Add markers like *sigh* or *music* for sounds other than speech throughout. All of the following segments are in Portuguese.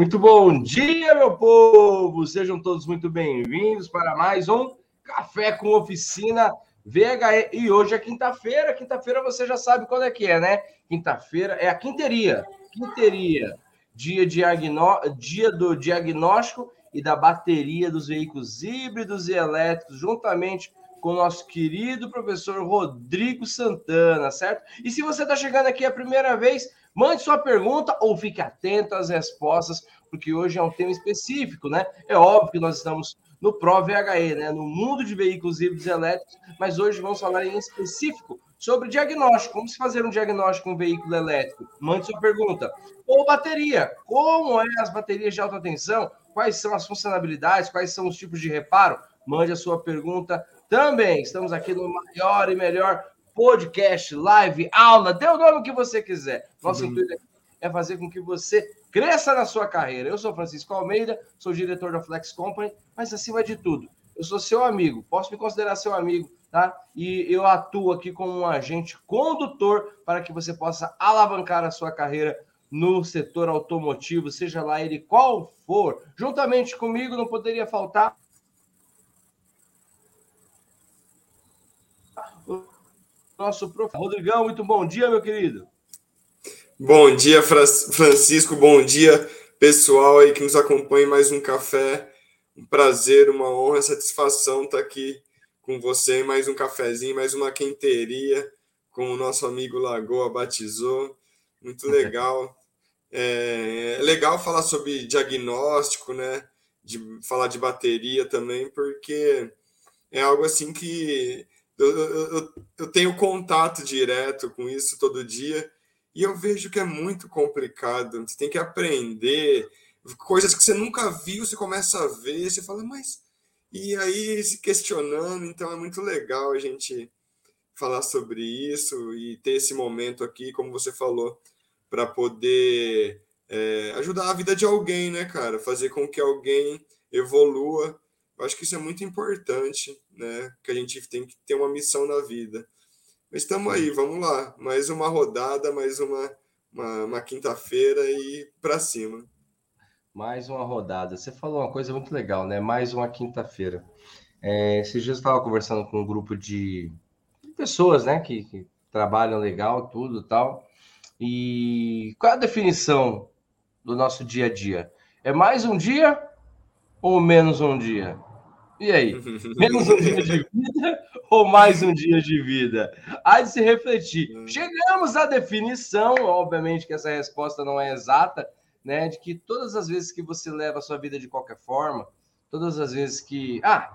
Muito bom dia, meu povo! Sejam todos muito bem-vindos para mais um Café com Oficina VHE. E hoje é quinta-feira. Quinta-feira você já sabe quando é que é, né? Quinta-feira é a quinteria. Quinteria. Dia, diagnó... dia do diagnóstico e da bateria dos veículos híbridos e elétricos, juntamente com o nosso querido professor Rodrigo Santana, certo? E se você está chegando aqui a primeira vez, mande sua pergunta ou fique atento às respostas, porque hoje é um tema específico, né? É óbvio que nós estamos no Pro VHE, né? No mundo de veículos híbridos elétricos, mas hoje vamos falar em específico sobre diagnóstico. Como se fazer um diagnóstico com um veículo elétrico? Mande sua pergunta. Ou bateria. Como é as baterias de alta tensão? Quais são as funcionalidades? Quais são os tipos de reparo? Mande a sua pergunta também. Estamos aqui no maior e melhor podcast, live, aula, dê o nome que você quiser. Nosso uhum. intuito é fazer com que você cresça na sua carreira. Eu sou Francisco Almeida, sou diretor da Flex Company, mas acima de tudo, eu sou seu amigo, posso me considerar seu amigo, tá? E eu atuo aqui como um agente condutor para que você possa alavancar a sua carreira no setor automotivo, seja lá ele qual for. Juntamente comigo não poderia faltar nosso professor Rodrigão. Muito bom dia, meu querido. Bom dia, Francisco. Bom dia, pessoal aí que nos acompanha em mais um café. Um prazer, uma honra, satisfação estar aqui com você em mais um cafezinho, mais uma quenteria, como o nosso amigo Lagoa batizou. Muito legal. *laughs* É, é legal falar sobre diagnóstico, né? De falar de bateria também, porque é algo assim que eu, eu, tenho contato direto com isso todo dia e eu vejo que é muito complicado. Você tem que aprender coisas que você nunca viu, você começa a ver, você fala, mas. E aí se questionando, então é muito legal a gente falar sobre isso e ter esse momento aqui, como você falou, para poder é, ajudar a vida de alguém, né, cara? Fazer com que alguém evolua. Eu acho que isso é muito importante, né? Que a gente tem que ter uma missão na vida. Mas estamos aí, vamos lá. Mais uma rodada, mais uma, uma, uma quinta-feira e para cima. Mais uma rodada. Você falou uma coisa muito legal, né? Mais uma quinta-feira. É, esses dias eu estava conversando com um grupo de pessoas, né, que, que trabalham legal, tudo tal. E qual é a definição do nosso dia a dia? É mais um dia ou menos um dia? E aí? *laughs* Menos um dia de vida ou mais um dia de vida? Há de se refletir. Hum. Chegamos à definição, obviamente que essa resposta não é exata, né? De que todas as vezes que você leva a sua vida de qualquer forma, todas as vezes que, ah,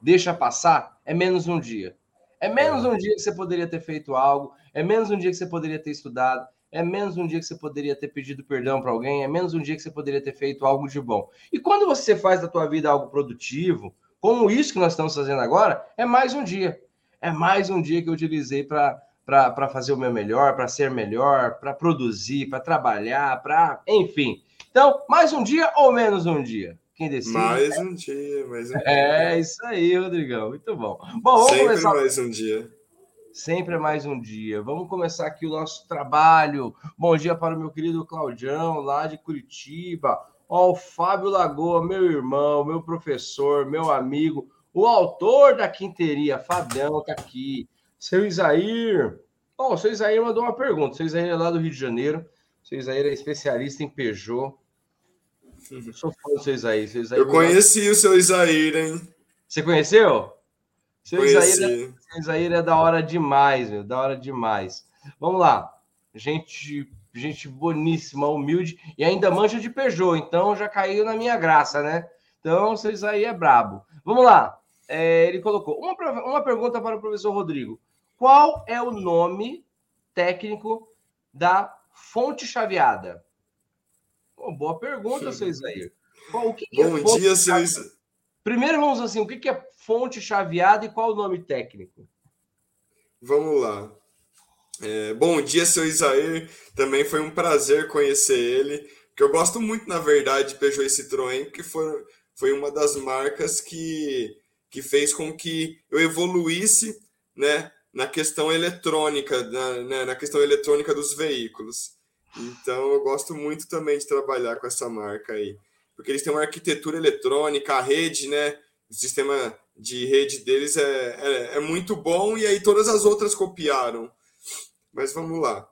deixa passar, é menos um dia. É menos é. um dia que você poderia ter feito algo, é menos um dia que você poderia ter estudado, é menos um dia que você poderia ter pedido perdão para alguém, é menos um dia que você poderia ter feito algo de bom. E quando você faz da tua vida algo produtivo, como isso que nós estamos fazendo agora, é mais um dia. É mais um dia que eu utilizei para fazer o meu melhor, para ser melhor, para produzir, para trabalhar, para. Enfim. Então, mais um dia ou menos um dia? Quem decide? Mais um dia, mais um dia. É isso aí, Rodrigão. Muito bom. Bom, vamos Sempre começar. mais um dia. Sempre é mais um dia. Vamos começar aqui o nosso trabalho. Bom dia para o meu querido Claudião, lá de Curitiba. Ó, o Fábio Lagoa, meu irmão, meu professor, meu amigo, o autor da quinteria, Fabião, tá aqui. Seu Isair. Ó, o seu Isair mandou uma pergunta. O seu Isair é lá do Rio de Janeiro. O seu Isair é especialista em Peugeot. Eu sou fã do seu Isair. Seu Isair Eu conheci o seu Isair, hein? Você conheceu? Seu Isaíra, seu Isaíra é da hora demais, meu, da hora demais. Vamos lá. Gente, gente boníssima, humilde e ainda mancha de Peugeot, então já caiu na minha graça, né? Então, seu Isaí é brabo. Vamos lá. É, ele colocou uma, uma pergunta para o professor Rodrigo. Qual é o nome técnico da fonte chaveada? Oh, boa pergunta, seu Isaí. o que, que é Bom é dia, Isaí. Primeiro vamos assim, o que é fonte chaveada e qual o nome técnico? Vamos lá. É, bom dia, seu Isair. Também foi um prazer conhecer ele. Que eu gosto muito, na verdade, de Peugeot e Citroën, porque foi, foi uma das marcas que, que fez com que eu evoluísse né, na questão eletrônica, na, né, na questão eletrônica dos veículos. Então eu gosto muito também de trabalhar com essa marca aí, porque eles têm uma arquitetura eletrônica, a rede, né? O sistema de rede deles é, é, é muito bom e aí todas as outras copiaram. Mas vamos lá.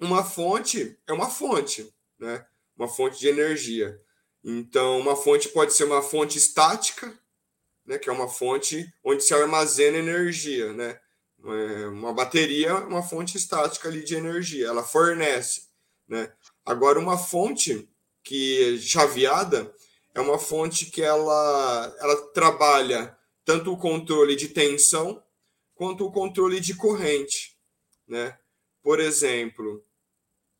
Uma fonte é uma fonte, né? Uma fonte de energia. Então, uma fonte pode ser uma fonte estática, né? Que é uma fonte onde se armazena energia, né? Uma bateria, uma fonte estática ali de energia, ela fornece. Né? Agora, uma fonte que chaveada é uma fonte que ela, ela trabalha tanto o controle de tensão quanto o controle de corrente. Né? Por exemplo,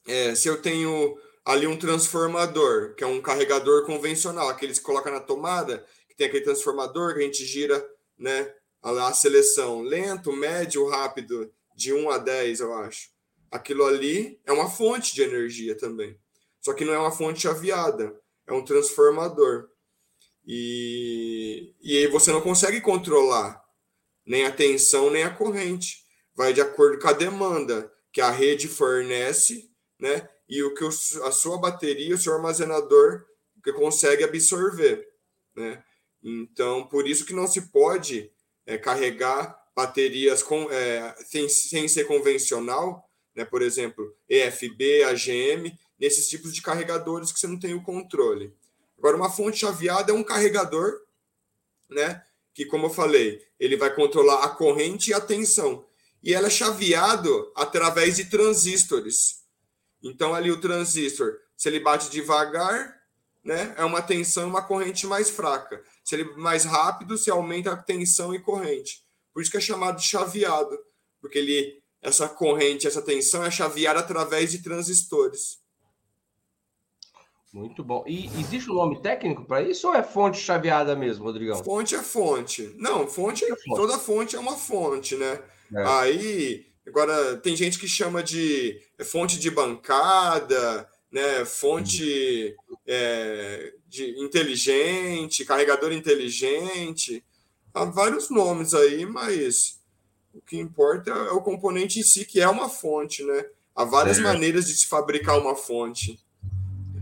é, se eu tenho ali um transformador, que é um carregador convencional, aqueles que coloca na tomada, que tem aquele transformador que a gente gira né, a, a seleção lento, médio, rápido, de 1 a 10, eu acho aquilo ali é uma fonte de energia também. Só que não é uma fonte chaveada, é um transformador. E, e aí você não consegue controlar nem a tensão nem a corrente. Vai de acordo com a demanda que a rede fornece, né? E o que o, a sua bateria, o seu armazenador que consegue absorver, né? Então, por isso que não se pode é, carregar baterias com, é, sem, sem ser convencional né? por exemplo, EFB, AGM, nesses tipos de carregadores que você não tem o controle. Agora, uma fonte chaveada é um carregador, né? que, como eu falei, ele vai controlar a corrente e a tensão. E ela é chaveado através de transistores. Então, ali o transistor, se ele bate devagar, né, é uma tensão e uma corrente mais fraca. Se ele mais rápido, se aumenta a tensão e corrente. Por isso que é chamado de chaveado, porque ele essa corrente, essa tensão é chaveada através de transistores. Muito bom. E existe um nome técnico para isso ou é fonte chaveada mesmo, Rodrigão? Fonte é fonte. Não, fonte, é fonte. toda fonte é uma fonte, né? É. Aí, agora tem gente que chama de fonte de bancada, né? Fonte é, de inteligente, carregador inteligente. Há vários nomes aí, mas o que importa é o componente em si, que é uma fonte, né? Há várias maneiras de se fabricar uma fonte.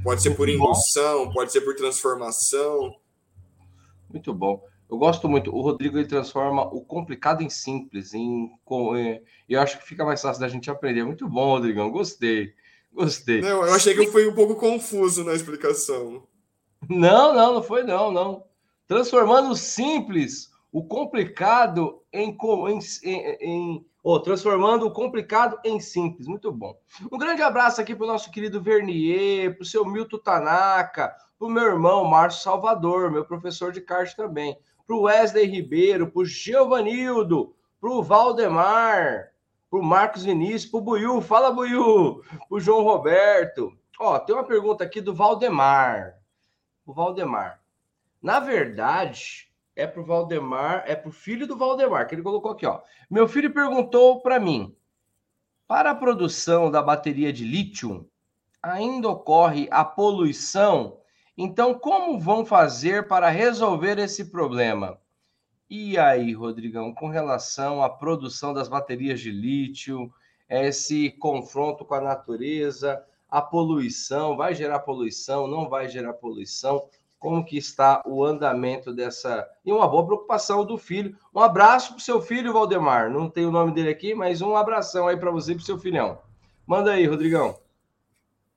Pode ser por indução, pode ser por transformação. Muito bom. Eu gosto muito. O Rodrigo ele transforma o complicado em simples. Em, é, eu acho que fica mais fácil da gente aprender. Muito bom, Rodrigão. Gostei. Gostei. Não, eu achei que eu fui um pouco confuso na explicação. Não, não, não foi não, não. Transformando simples o complicado em, em, em oh, transformando o complicado em simples. Muito bom. Um grande abraço aqui para o nosso querido Vernier, para o seu Milton Tanaka, para o meu irmão Márcio Salvador, meu professor de kart também, para o Wesley Ribeiro, para o Giovanildo, para o Valdemar, para o Marcos Vinícius, para o Buiu, fala Buiu, para o João Roberto. Ó, tem uma pergunta aqui do Valdemar. O Valdemar. Na verdade, é pro Valdemar, é pro filho do Valdemar, que ele colocou aqui, ó. Meu filho perguntou para mim: para a produção da bateria de lítio, ainda ocorre a poluição? Então, como vão fazer para resolver esse problema? E aí, Rodrigão, com relação à produção das baterias de lítio, esse confronto com a natureza, a poluição, vai gerar poluição, não vai gerar poluição? Como que está o andamento dessa e uma boa preocupação do filho. Um abraço para o seu filho, Valdemar. Não tem o nome dele aqui, mas um abração aí para você e para o seu filhão. Manda aí, Rodrigão.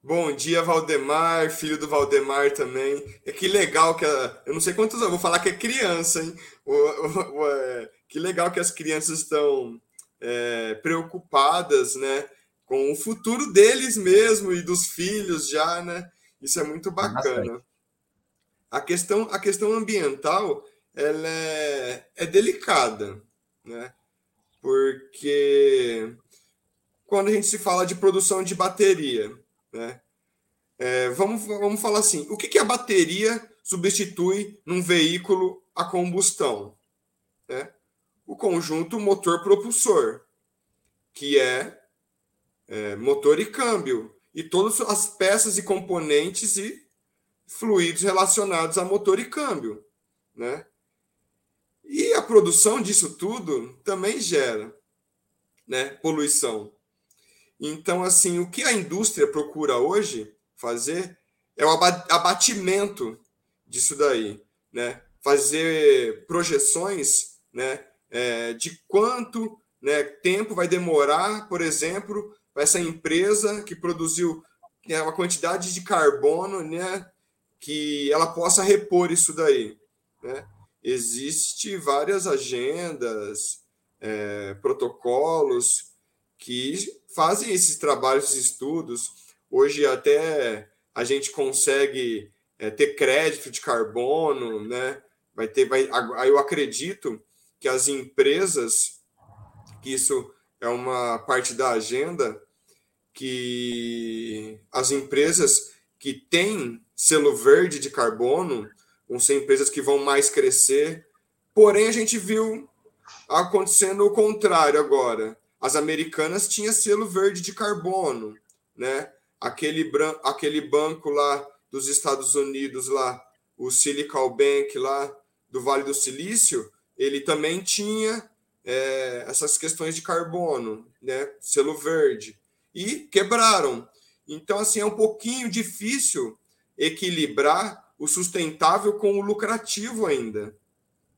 Bom dia, Valdemar, filho do Valdemar também. É que legal que a, eu não sei quantos anos, vou falar que é criança, hein? O, o, o, é, que legal que as crianças estão é, preocupadas, né, com o futuro deles mesmo e dos filhos já, né? Isso é muito bacana. A questão, a questão ambiental ela é, é delicada, né? Porque quando a gente se fala de produção de bateria, né? É, vamos, vamos falar assim: o que, que a bateria substitui num veículo a combustão? Né? O conjunto motor-propulsor, que é, é motor e câmbio, e todas as peças e componentes e fluidos relacionados a motor e câmbio, né? E a produção disso tudo também gera, né, poluição. Então, assim, o que a indústria procura hoje fazer é o abatimento disso daí, né? Fazer projeções, né? É, de quanto né, tempo vai demorar, por exemplo, essa empresa que produziu né, uma quantidade de carbono, né? Que ela possa repor isso daí, né? Existe várias agendas, é, protocolos que fazem esses trabalhos, esses estudos. Hoje até a gente consegue é, ter crédito de carbono, né? Vai ter, vai, eu acredito que as empresas, que isso é uma parte da agenda, que as empresas que têm selo verde de carbono vão ser empresas que vão mais crescer. Porém, a gente viu acontecendo o contrário agora. As americanas tinham selo verde de carbono, né? Aquele, aquele banco lá dos Estados Unidos, lá, o Silicon Bank lá do Vale do Silício, ele também tinha é, essas questões de carbono, né? Selo verde. E quebraram. Então, assim, é um pouquinho difícil equilibrar o sustentável com o lucrativo ainda,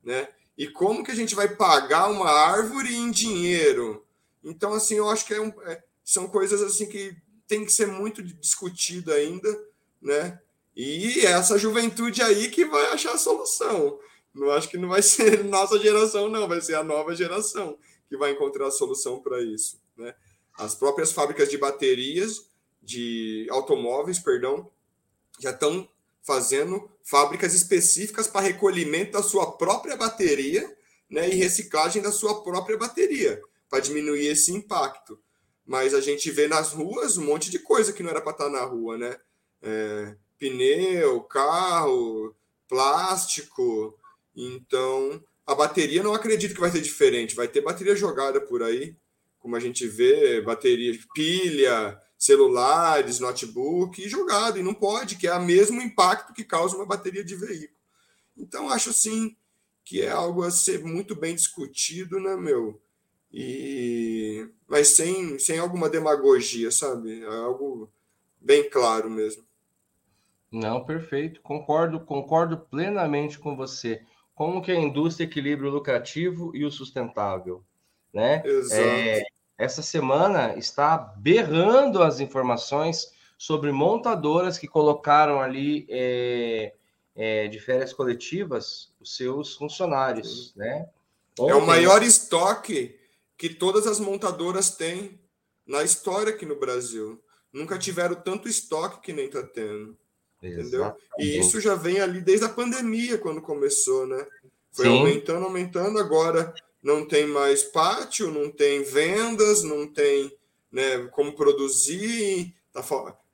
né? E como que a gente vai pagar uma árvore em dinheiro? Então, assim, eu acho que é um, é, são coisas assim que tem que ser muito discutido ainda, né? E essa juventude aí que vai achar a solução. Não acho que não vai *laughs* ser nossa geração, não, vai ser a nova geração que vai encontrar a solução para isso, né? As próprias fábricas de baterias, de automóveis, perdão, já estão fazendo fábricas específicas para recolhimento da sua própria bateria né, e reciclagem da sua própria bateria, para diminuir esse impacto. Mas a gente vê nas ruas um monte de coisa que não era para estar tá na rua, né? É, pneu, carro, plástico. Então, a bateria não acredito que vai ser diferente. Vai ter bateria jogada por aí, como a gente vê, bateria pilha, celulares, notebook, e jogado, e não pode, que é o mesmo impacto que causa uma bateria de veículo. Então, acho sim que é algo a ser muito bem discutido, né, meu? E... Mas sem, sem alguma demagogia, sabe? É algo bem claro mesmo. Não, perfeito. Concordo, concordo plenamente com você. Como que a indústria equilibra o lucrativo e o sustentável, né? Exato. É, essa semana está berrando as informações sobre montadoras que colocaram ali é, é, de férias coletivas os seus funcionários, né? Ontem, é o maior estoque que todas as montadoras têm na história aqui no Brasil. Nunca tiveram tanto estoque que nem está tendo. Entendeu? E isso já vem ali desde a pandemia, quando começou, né? Foi Sim. aumentando, aumentando. Agora não tem mais pátio, não tem vendas, não tem né, como produzir. Tá,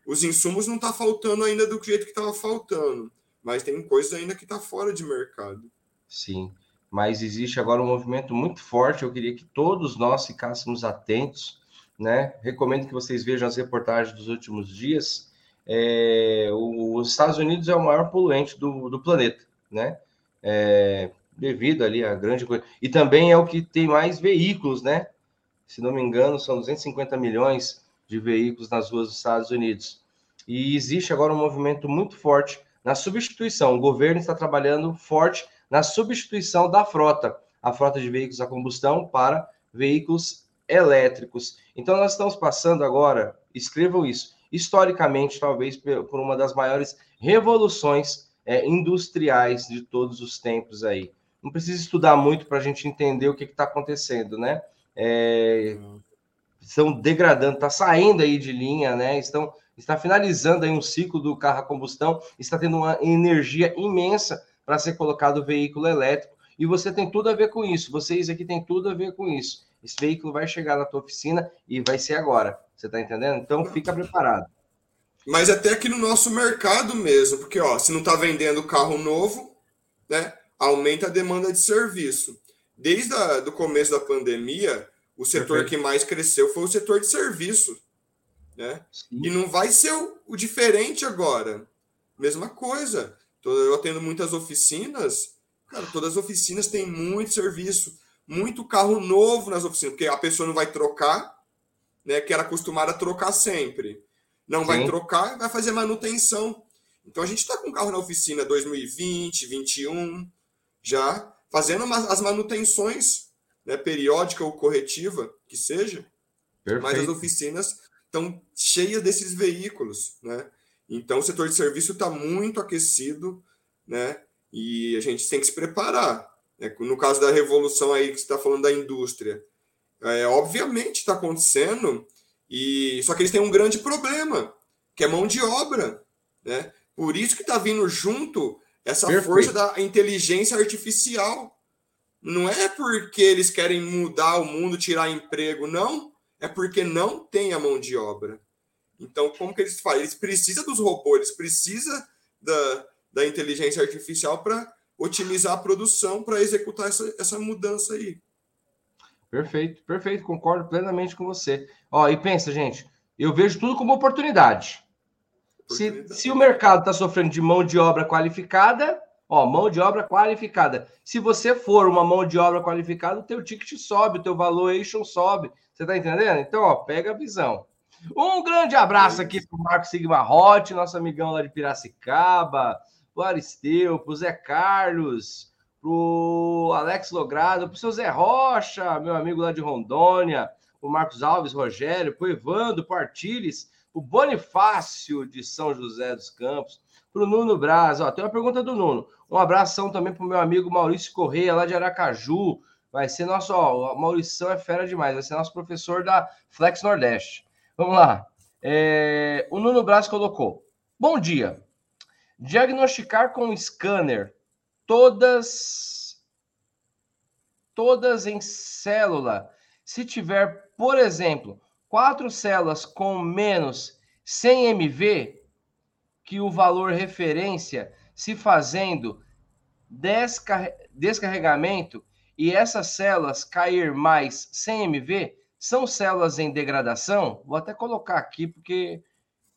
os insumos não tá faltando ainda do jeito que estava faltando, mas tem coisas ainda que está fora de mercado. Sim, mas existe agora um movimento muito forte. Eu queria que todos nós ficássemos atentos, né? Recomendo que vocês vejam as reportagens dos últimos dias. É, os Estados Unidos é o maior poluente do, do planeta, né? É, devido ali a grande coisa. E também é o que tem mais veículos, né? Se não me engano, são 250 milhões de veículos nas ruas dos Estados Unidos. E existe agora um movimento muito forte na substituição. O governo está trabalhando forte na substituição da frota, a frota de veículos a combustão para veículos elétricos. Então, nós estamos passando agora, escrevam isso, historicamente, talvez por uma das maiores revoluções é, industriais de todos os tempos aí não precisa estudar muito para a gente entender o que está acontecendo, né? É, estão degradando, está saindo aí de linha, né? Estão está finalizando aí um ciclo do carro a combustão, está tendo uma energia imensa para ser colocado o veículo elétrico. E você tem tudo a ver com isso. Vocês aqui têm tudo a ver com isso. Esse veículo vai chegar na tua oficina e vai ser agora. Você está entendendo? Então fica preparado. Mas até aqui no nosso mercado mesmo, porque ó, se não está vendendo carro novo, né? Aumenta a demanda de serviço. Desde o começo da pandemia, o setor Perfeito. que mais cresceu foi o setor de serviço. Né? E não vai ser o, o, diferente agora. Mesma coisa. Eu atendo muitas oficinas, cara, todas as oficinas têm muito serviço, muito carro novo nas oficinas, porque a pessoa não vai trocar, né, que era acostumada a trocar sempre. Não Sim. vai trocar, vai fazer manutenção. Então a gente está com carro na oficina 2020, 21, já fazendo as manutenções, né, periódica ou corretiva, que seja. Perfeito. Mas as oficinas estão cheias desses veículos, né? Então o setor de serviço está muito aquecido, né? E a gente tem que se preparar. Né? No caso da revolução aí que você está falando da indústria, é, obviamente está acontecendo, e só que eles têm um grande problema, que é mão de obra. Né? Por isso que está vindo junto essa Perfeito. força da inteligência artificial. Não é porque eles querem mudar o mundo, tirar emprego, não. É porque não tem a mão de obra. Então, como que eles fazem? Eles precisam dos robôs, eles precisam da, da inteligência artificial para otimizar a produção, para executar essa, essa mudança aí. Perfeito, perfeito, concordo plenamente com você. Ó, e pensa, gente, eu vejo tudo como oportunidade. Se, se o mercado está sofrendo de mão de obra qualificada, ó, mão de obra qualificada. Se você for uma mão de obra qualificada, o teu ticket sobe, o teu valuation sobe. Você está entendendo? Então, ó, pega a visão. Um grande abraço aqui para o Marco Sigma Hot, nosso amigão lá de Piracicaba, o Aristeu, para o Zé Carlos, para o Alex Logrado, para o seu Zé Rocha, meu amigo lá de Rondônia, o Marcos Alves, Rogério, para o Evandro, para o Artiles, o Bonifácio de São José dos Campos, para o Nuno Braz. Ó, tem uma pergunta do Nuno. Um abração também para o meu amigo Maurício Correia, lá de Aracaju. Vai ser nosso, ó, o Maurição é fera demais, vai ser nosso professor da Flex Nordeste. Vamos lá. É, o Nuno Braz colocou. Bom dia. Diagnosticar com scanner todas todas em célula. Se tiver, por exemplo, quatro células com menos 100 MV, que o valor referência se fazendo descarregamento e essas células cair mais 100 MV, são células em degradação? Vou até colocar aqui, porque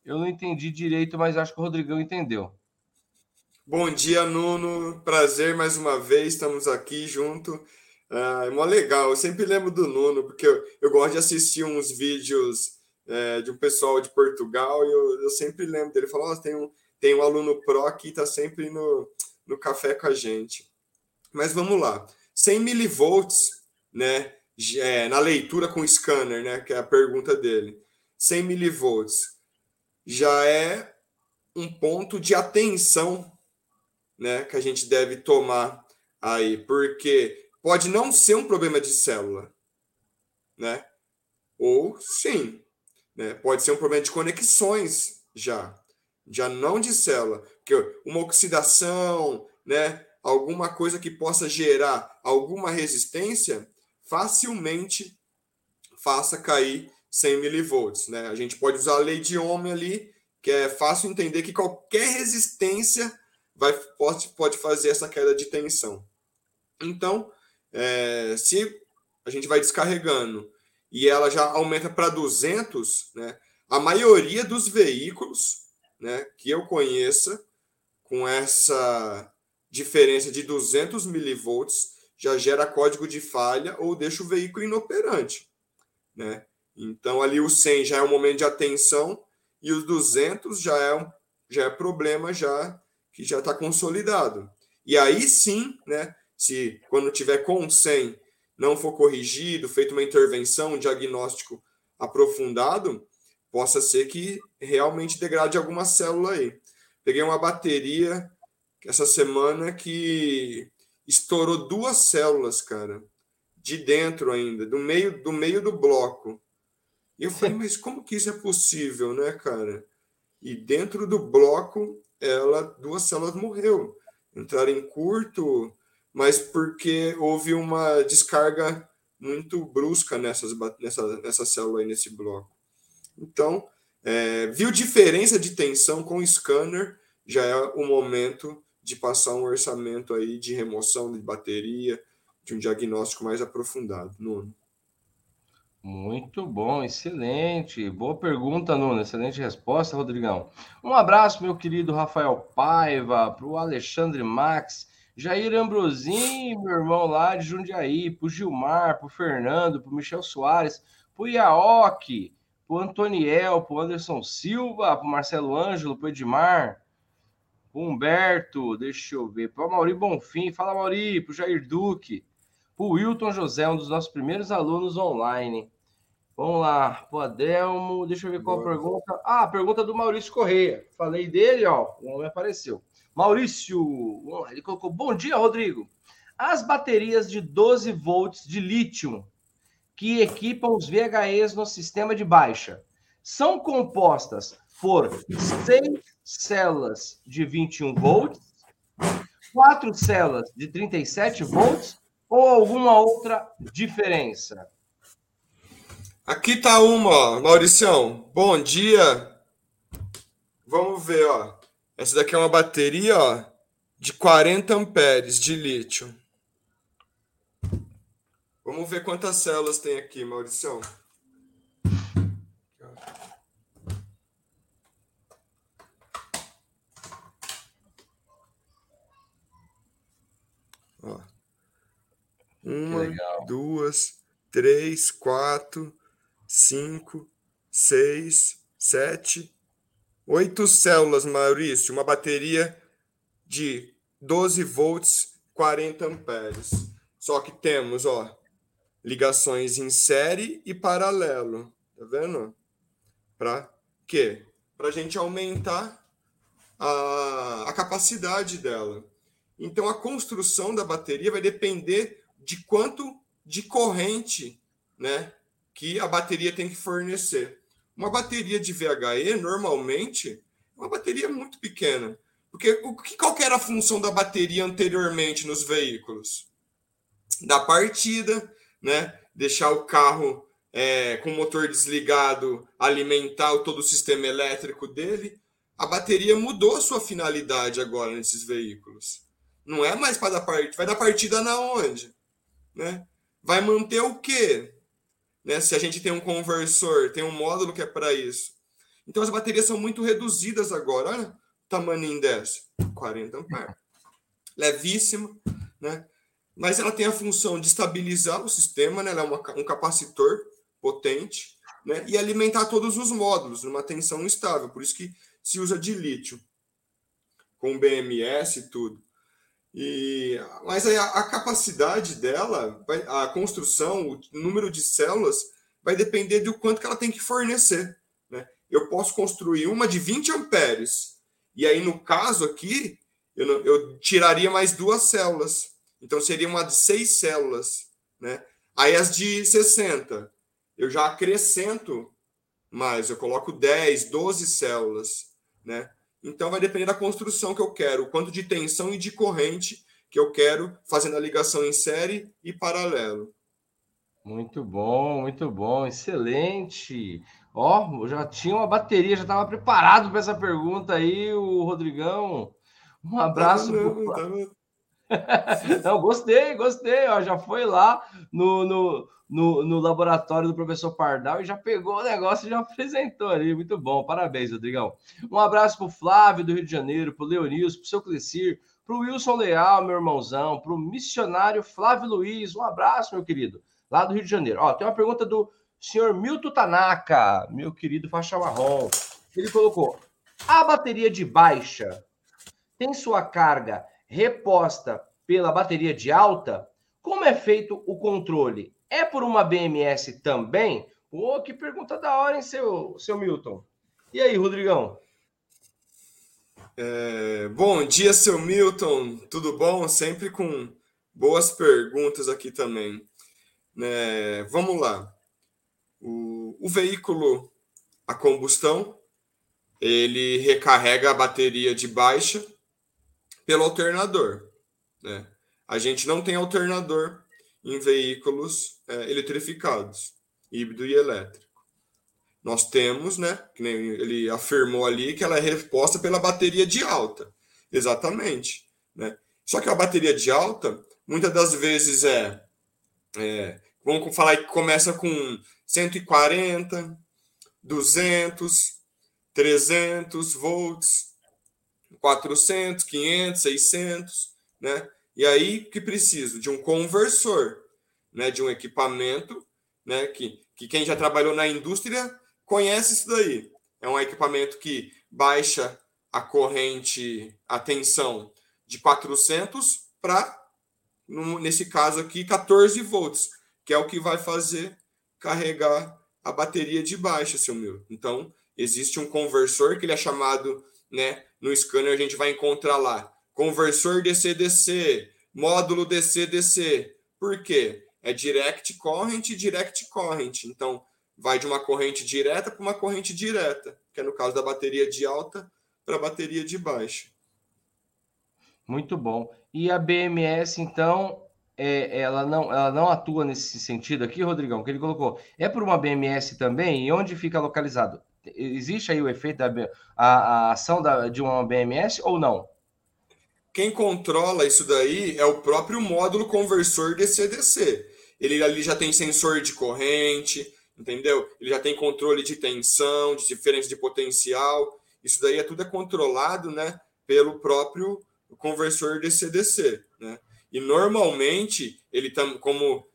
eu não entendi direito, mas acho que o Rodrigão entendeu. Bom dia, Nuno. Prazer mais uma vez, estamos aqui junto. Ah, é mó legal. Eu sempre lembro do Nuno, porque eu, eu gosto de assistir uns vídeos é, de um pessoal de Portugal e eu, eu sempre lembro dele. Falou: oh, tem, um, tem um aluno pro que está sempre no, no café com a gente. Mas vamos lá. 100 milivolts, né? é, na leitura com scanner, né, que é a pergunta dele, 100 milivolts, já é um ponto de atenção, né, que a gente deve tomar aí, porque pode não ser um problema de célula, né, ou sim, né, pode ser um problema de conexões já, já não de célula, porque uma oxidação, né, alguma coisa que possa gerar alguma resistência facilmente faça cair 100 milivolts. Né? A gente pode usar a lei de Ohm ali, que é fácil entender que qualquer resistência vai, pode, pode fazer essa queda de tensão. Então, é, se a gente vai descarregando e ela já aumenta para 200, né, a maioria dos veículos né, que eu conheça com essa diferença de 200 milivolts já gera código de falha ou deixa o veículo inoperante, né? Então ali o 100 já é um momento de atenção e os 200 já é um já é problema já que já está consolidado. E aí sim, né, se quando tiver com 100 não for corrigido, feito uma intervenção, um diagnóstico aprofundado, possa ser que realmente degrade alguma célula aí. Peguei uma bateria essa semana que estourou duas células, cara, de dentro ainda, do meio do meio do bloco. E eu falei, mas como que isso é possível, né, cara? E dentro do bloco, ela duas células morreu, entraram em curto, mas porque houve uma descarga muito brusca nessas nessa nessa célula aí nesse bloco. Então, é, viu diferença de tensão com o scanner, já é o momento de passar um orçamento aí de remoção de bateria, de um diagnóstico mais aprofundado, Nuno. Muito bom, excelente. Boa pergunta, Nuno. Excelente resposta, Rodrigão. Um abraço, meu querido Rafael Paiva, para o Alexandre Max, Jair Ambrosim, meu irmão lá de Jundiaí, para o Gilmar, para o Fernando, para o Michel Soares, para o Iaoki, pro Antoniel, pro Anderson Silva, pro Marcelo Ângelo, pro Edmar, pro Humberto, deixa eu ver, pro Mauri Bonfim, fala Mauri, pro Jair Duque, pro Wilton José, um dos nossos primeiros alunos online. Vamos lá, pro Adelmo, deixa eu ver qual a pergunta. Ah, a pergunta do Maurício Correia. Falei dele, ó, o nome apareceu. Maurício, ele colocou: Bom dia, Rodrigo. As baterias de 12 volts de lítio que equipam os VHEs no sistema de baixa são compostas por seis células de 21 volts, quatro células de 37 volts ou alguma outra diferença? Aqui tá uma, ó, Mauricião. Bom dia. Vamos ver, ó. Essa daqui é uma bateria, ó, de 40 amperes de lítio. Vamos ver quantas células tem aqui, Mauricião. Ó. Uma, duas, três, quatro, cinco, seis, sete, oito células, Maurício. Uma bateria de 12 volts, 40 amperes. Só que temos, ó, ligações em série e paralelo. Tá vendo? Para quê? Para a gente aumentar a, a capacidade dela. Então, a construção da bateria vai depender de quanto de corrente né, que a bateria tem que fornecer. Uma bateria de VHE, normalmente, é uma bateria muito pequena. Porque o que, qual que era a função da bateria anteriormente nos veículos? Da partida, né? Deixar o carro é, com o motor desligado, alimentar todo o sistema elétrico dele. A bateria mudou a sua finalidade agora nesses veículos. Não é mais para dar partida. Vai dar partida na onde? Né? Vai manter o quê? Né? Se a gente tem um conversor, tem um módulo que é para isso. Então as baterias são muito reduzidas agora. Olha o tamanho dessa. 40 amperes. Levíssima, né? mas ela tem a função de estabilizar o sistema, né? ela é uma, um capacitor potente, né? e alimentar todos os módulos numa tensão estável, por isso que se usa de lítio, com BMS e tudo. E, mas a, a capacidade dela, a construção, o número de células, vai depender do quanto que ela tem que fornecer. Né? Eu posso construir uma de 20 amperes, e aí no caso aqui, eu, eu tiraria mais duas células então seria uma de seis células, né? Aí as de 60, eu já acrescento mais, eu coloco 10, 12 células, né? Então vai depender da construção que eu quero, o quanto de tensão e de corrente que eu quero, fazendo a ligação em série e paralelo. Muito bom, muito bom, excelente. Ó, já tinha uma bateria, já estava preparado para essa pergunta aí, o Rodrigão. Um abraço. Tá vendo, tá. *laughs* Não, gostei, gostei. Ó, já foi lá no, no, no, no, laboratório do professor Pardal e já pegou o negócio e já apresentou ali. Muito bom, parabéns, Rodrigão. Um abraço para o Flávio do Rio de Janeiro, para o Leonilson, para o seu Clecir, para o Wilson Leal, meu irmãozão, para o missionário Flávio Luiz. Um abraço, meu querido, lá do Rio de Janeiro. Ó, tem uma pergunta do senhor Milton Tanaka, meu querido faixa marrom. Ele colocou: a bateria de baixa tem sua carga reposta pela bateria de alta, como é feito o controle? É por uma BMS também? Pô, que pergunta da hora, hein, seu, seu Milton? E aí, Rodrigão? É, bom dia, seu Milton. Tudo bom? Sempre com boas perguntas aqui também. É, vamos lá. O, o veículo a combustão, ele recarrega a bateria de baixa pelo alternador. Né? A gente não tem alternador em veículos é, eletrificados, híbrido e elétrico. Nós temos, né, que nem ele afirmou ali, que ela é resposta pela bateria de alta. Exatamente. Né? Só que a bateria de alta, muitas das vezes é, é vamos falar que começa com 140, 200, 300 volts, 400, 500, 600, né? E aí que preciso de um conversor, né? De um equipamento, né? Que, que quem já trabalhou na indústria conhece isso daí. É um equipamento que baixa a corrente, a tensão de 400 para, nesse caso aqui, 14 volts, que é o que vai fazer carregar a bateria de baixa, seu meu. Então, existe um conversor que ele é chamado, né, no scanner a gente vai encontrar lá, conversor DC-DC, módulo DC-DC. Por quê? É direct current direct current. Então, vai de uma corrente direta para uma corrente direta, que é no caso da bateria de alta para a bateria de baixa. Muito bom. E a BMS, então, é, ela, não, ela não atua nesse sentido aqui, Rodrigão, que ele colocou. É por uma BMS também? E onde fica localizado? Existe aí o efeito da a, a ação da, de uma BMS ou não? Quem controla isso daí é o próprio módulo conversor DC-DC. Ele ali já tem sensor de corrente, entendeu? Ele já tem controle de tensão, de diferença de potencial. Isso daí é tudo é controlado, né, pelo próprio conversor DC-DC, né? E normalmente ele tá como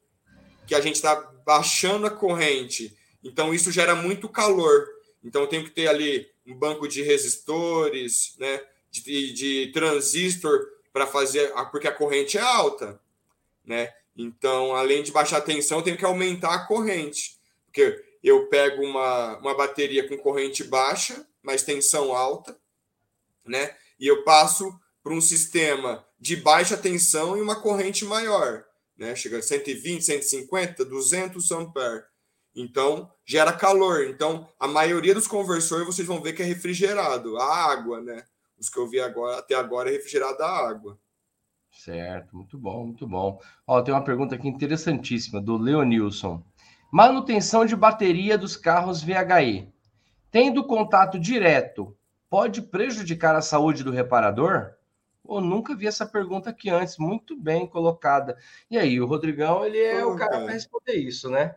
que a gente está baixando a corrente, então isso gera muito calor. Então tem que ter ali um banco de resistores, né? De, de transistor para fazer, porque a corrente é alta, né? Então, além de baixar a tensão, tem que aumentar a corrente. Porque eu pego uma, uma bateria com corrente baixa, mas tensão alta, né? E eu passo para um sistema de baixa tensão e uma corrente maior, né? Chega a 120, 150, 200 amperes. Então, gera calor. Então, a maioria dos conversores vocês vão ver que é refrigerado, a água, né? Os que eu vi agora, até agora é refrigerada a água. Certo, muito bom, muito bom. Ó, tem uma pergunta aqui interessantíssima do Leonilson. Manutenção de bateria dos carros VHE. Tendo contato direto, pode prejudicar a saúde do reparador? Eu nunca vi essa pergunta aqui antes, muito bem colocada. E aí, o Rodrigão, ele é o cara para responder isso, né?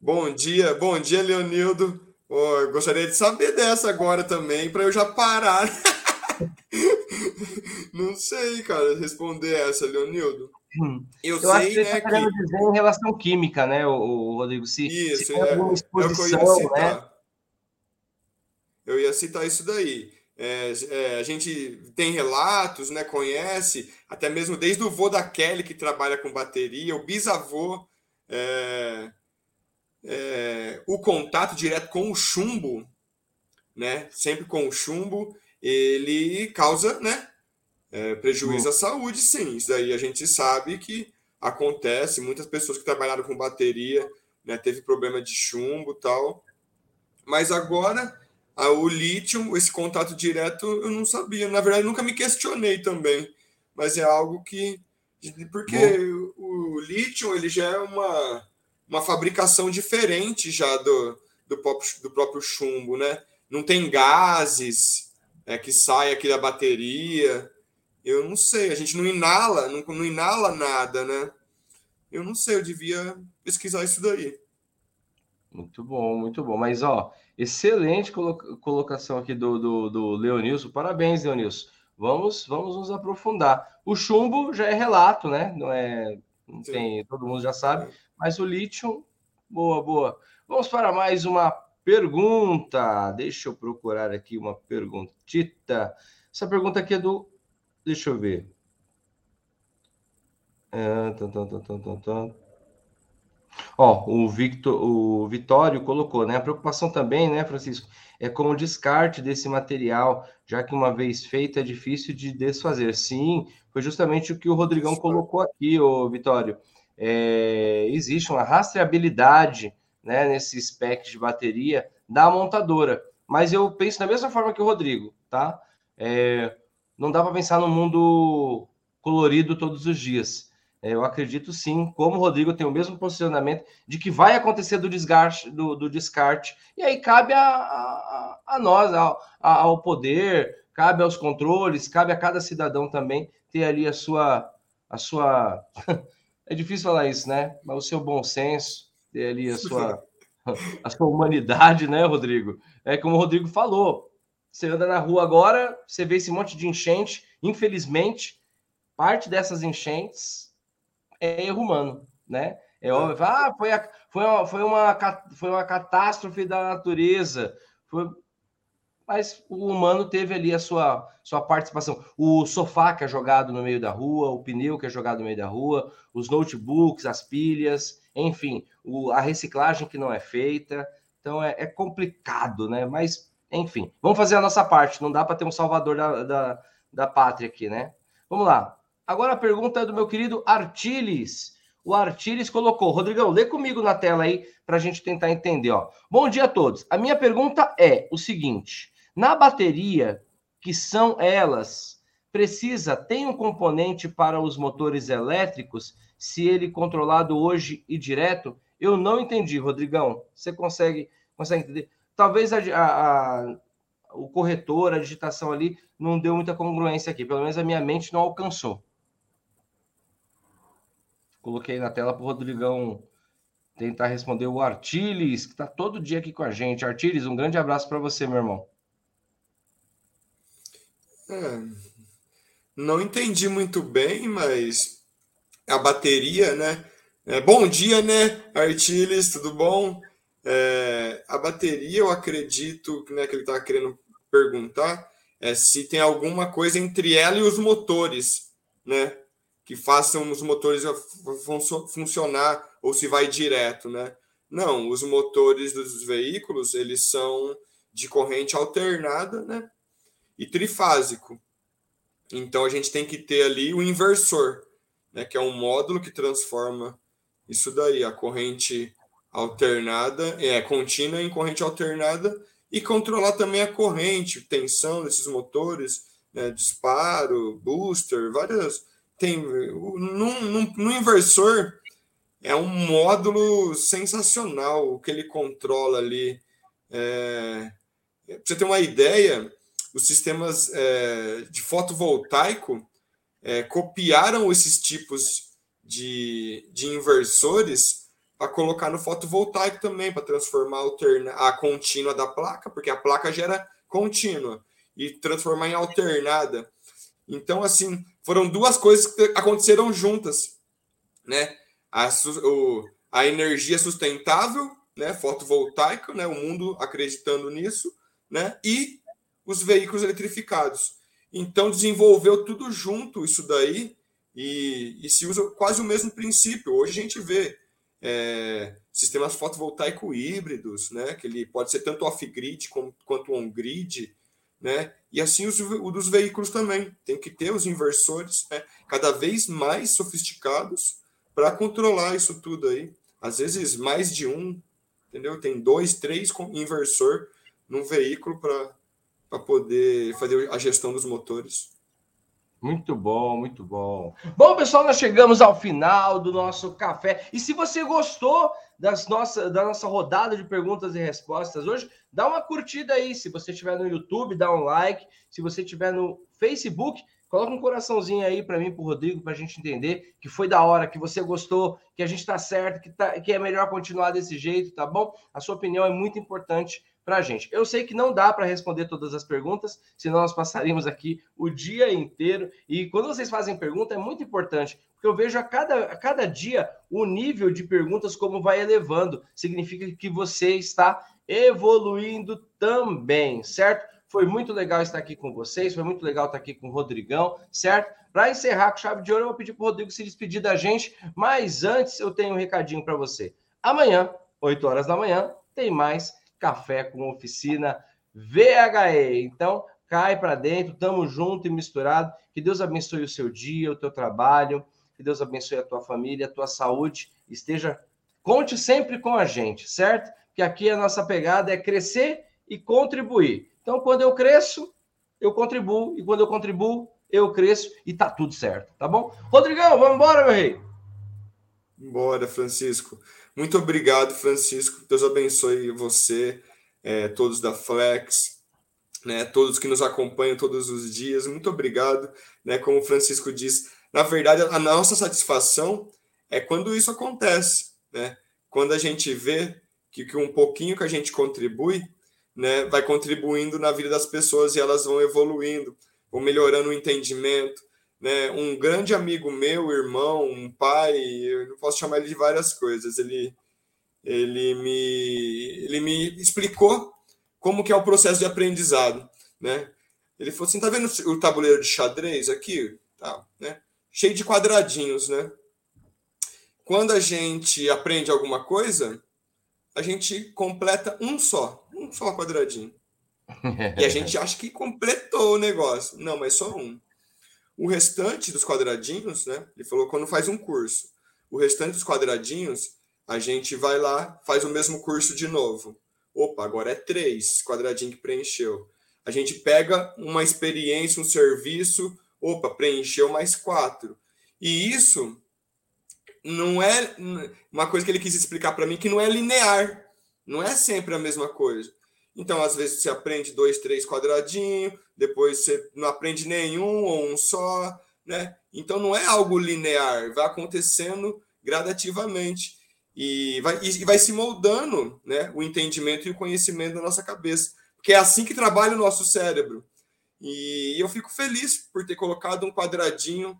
Bom dia, bom dia, Leonildo. Oh, eu gostaria de saber dessa agora também, para eu já parar. *laughs* Não sei, cara, responder essa, Leonildo. Hum. Eu, eu sei, acho que né, tá que... dizer em relação química, né, o, Rodrigo? Se, isso, se é, alguma exposição, é eu, ia né? eu ia citar isso daí. É, é, a gente tem relatos, né, conhece, até mesmo desde o vô da Kelly, que trabalha com bateria, o bisavô, é, é o contato direto com o chumbo, né, sempre com o chumbo, ele causa né, é, prejuízo à saúde, sim. Isso daí a gente sabe que acontece. Muitas pessoas que trabalharam com bateria né, teve problema de chumbo tal. Mas agora, o lítio, esse contato direto, eu não sabia. Na verdade, nunca me questionei também. Mas é algo que. Porque o, o lítio ele já é uma, uma fabricação diferente já do, do, próprio, do próprio chumbo, né? Não tem gases é, que saem aqui da bateria. Eu não sei, a gente não inala, não, não inala nada, né? Eu não sei, eu devia pesquisar isso daí. Muito bom, muito bom. Mas, ó, excelente colocação aqui do, do, do Leonilson. Parabéns, Leonilson. Vamos, vamos nos aprofundar. O chumbo já é relato, né? Não é. Não tem, todo mundo já sabe. Mas o lítio, boa, boa. Vamos para mais uma pergunta. Deixa eu procurar aqui uma perguntita. Essa pergunta aqui é do Deixa eu ver. É, Ó, o Victor, o Vitório colocou, né? A preocupação também, né, Francisco, é com o descarte desse material, já que uma vez feito é difícil de desfazer. Sim, foi justamente o que o Rodrigão colocou aqui, o Vitório. É, existe uma rastreabilidade, né, nesse spec de bateria da montadora. Mas eu penso da mesma forma que o Rodrigo, tá? É, não dá para pensar no mundo colorido todos os dias. Eu acredito sim, como o Rodrigo tem o mesmo posicionamento de que vai acontecer do desgaste, do, do descarte. E aí cabe a, a, a nós, ao, ao poder, cabe aos controles, cabe a cada cidadão também ter ali a sua. A sua... *laughs* é difícil falar isso, né? Mas o seu bom senso, ter ali a sua, *laughs* a sua humanidade, né, Rodrigo? É como o Rodrigo falou, você anda na rua agora, você vê esse monte de enchente. Infelizmente, parte dessas enchentes é erro humano, né? É óbvio. Ah, foi, a, foi, uma, foi, uma, foi uma catástrofe da natureza. Foi... Mas o humano teve ali a sua, sua participação. O sofá que é jogado no meio da rua, o pneu que é jogado no meio da rua, os notebooks, as pilhas, enfim, o, a reciclagem que não é feita. Então é, é complicado, né? Mas, enfim, vamos fazer a nossa parte. Não dá para ter um salvador da, da, da pátria aqui, né? Vamos lá. Agora a pergunta é do meu querido Artiles. O Artiles colocou. Rodrigão, lê comigo na tela aí para a gente tentar entender. Ó. Bom dia a todos. A minha pergunta é o seguinte: na bateria, que são elas, precisa, tem um componente para os motores elétricos, se ele controlado hoje e direto? Eu não entendi, Rodrigão. Você consegue, consegue entender? Talvez a, a, a o corretor, a digitação ali, não deu muita congruência aqui. Pelo menos a minha mente não alcançou. Coloquei na tela para o Rodrigão tentar responder o Artiles, que está todo dia aqui com a gente. Artiles, um grande abraço para você, meu irmão. É, não entendi muito bem, mas a bateria, né? É, bom dia, né, Artiles, tudo bom? É, a bateria, eu acredito né, que ele está querendo perguntar é se tem alguma coisa entre ela e os motores, né? Que façam os motores funcionar ou se vai direto, né? Não, os motores dos veículos, eles são de corrente alternada, né? E trifásico. Então a gente tem que ter ali o inversor, né, que é um módulo que transforma isso daí, a corrente alternada, é contínua em corrente alternada e controlar também a corrente, tensão desses motores, né, disparo, booster, várias. Tem no, no, inversor é um módulo sensacional o que ele controla ali. É, para você ter uma ideia, os sistemas é, de fotovoltaico é, copiaram esses tipos de, de inversores para colocar no fotovoltaico também, para transformar a contínua da placa, porque a placa gera contínua, e transformar em alternada. Então, assim, foram duas coisas que aconteceram juntas, né? A, o, a energia sustentável, né, fotovoltaica, né, o mundo acreditando nisso, né, e os veículos eletrificados. Então, desenvolveu tudo junto isso daí, e, e se usa quase o mesmo princípio. Hoje a gente vê é, sistemas fotovoltaico híbridos, né, que ele pode ser tanto off-grid quanto on-grid, né, e assim os, o dos veículos também. Tem que ter os inversores né, cada vez mais sofisticados para controlar isso tudo aí. Às vezes mais de um, entendeu? Tem dois, três com inversor num veículo para poder fazer a gestão dos motores. Muito bom, muito bom. Bom, pessoal, nós chegamos ao final do nosso café. E se você gostou das nossa, da nossa rodada de perguntas e respostas hoje, dá uma curtida aí. Se você estiver no YouTube, dá um like. Se você estiver no Facebook, coloca um coraçãozinho aí para mim, para o Rodrigo, para a gente entender que foi da hora, que você gostou, que a gente está certo, que, tá, que é melhor continuar desse jeito, tá bom? A sua opinião é muito importante para a gente. Eu sei que não dá para responder todas as perguntas, senão nós passaríamos aqui o dia inteiro. E quando vocês fazem pergunta, é muito importante, porque eu vejo a cada, a cada dia o nível de perguntas como vai elevando. Significa que você está evoluindo também, certo? Foi muito legal estar aqui com vocês, foi muito legal estar aqui com o Rodrigão, certo? Para encerrar com chave de ouro, eu vou pedir para o Rodrigo se despedir da gente, mas antes eu tenho um recadinho para você. Amanhã, 8 horas da manhã, tem mais Café com Oficina VHE. Então, cai para dentro, tamo junto e misturado. Que Deus abençoe o seu dia, o teu trabalho, que Deus abençoe a tua família, a tua saúde. Esteja, conte sempre com a gente, certo? Que aqui a nossa pegada é crescer e contribuir. Então, quando eu cresço, eu contribuo, e quando eu contribuo, eu cresço e tá tudo certo, tá bom? Rodrigão, vamos embora, meu rei. Bora, Francisco. Muito obrigado, Francisco. Deus abençoe você, é, todos da Flex, né, todos que nos acompanham todos os dias. Muito obrigado. Né, como o Francisco diz, na verdade, a nossa satisfação é quando isso acontece. Né? Quando a gente vê que, que um pouquinho que a gente contribui né, vai contribuindo na vida das pessoas e elas vão evoluindo, vão melhorando o entendimento, né, um grande amigo meu, irmão, um pai, eu não posso chamar ele de várias coisas. Ele, ele, me, ele me explicou como que é o processo de aprendizado, né? Ele falou assim, tá vendo o tabuleiro de xadrez aqui? Tá, né? Cheio de quadradinhos, né? Quando a gente aprende alguma coisa, a gente completa um só, um só quadradinho. *laughs* e a gente acha que completou o negócio. Não, mas só um. O restante dos quadradinhos, né? Ele falou quando faz um curso. O restante dos quadradinhos, a gente vai lá, faz o mesmo curso de novo. Opa, agora é três quadradinhos que preencheu. A gente pega uma experiência, um serviço, opa, preencheu mais quatro. E isso não é uma coisa que ele quis explicar para mim que não é linear, não é sempre a mesma coisa. Então, às vezes, você aprende dois, três quadradinhos, depois você não aprende nenhum ou um só, né? Então, não é algo linear, vai acontecendo gradativamente e vai, e vai se moldando né, o entendimento e o conhecimento da nossa cabeça, porque é assim que trabalha o nosso cérebro. E eu fico feliz por ter colocado um quadradinho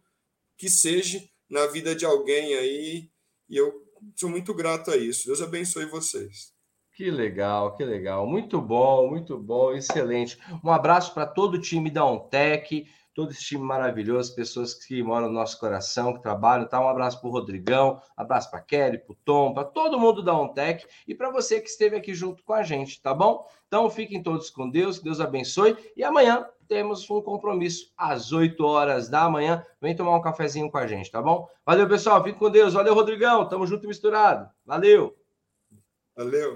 que seja na vida de alguém aí, e eu sou muito grato a isso. Deus abençoe vocês. Que legal, que legal. Muito bom, muito bom, excelente. Um abraço para todo o time da OnTech, todo esse time maravilhoso, pessoas que moram no nosso coração, que trabalham, tá? Um abraço para o Rodrigão, abraço para Kelly, para o Tom, para todo mundo da OnTech e para você que esteve aqui junto com a gente, tá bom? Então fiquem todos com Deus, que Deus abençoe e amanhã temos um compromisso às 8 horas da manhã. Vem tomar um cafezinho com a gente, tá bom? Valeu, pessoal. Fique com Deus. Valeu, Rodrigão. Tamo junto e misturado. Valeu. Valeu.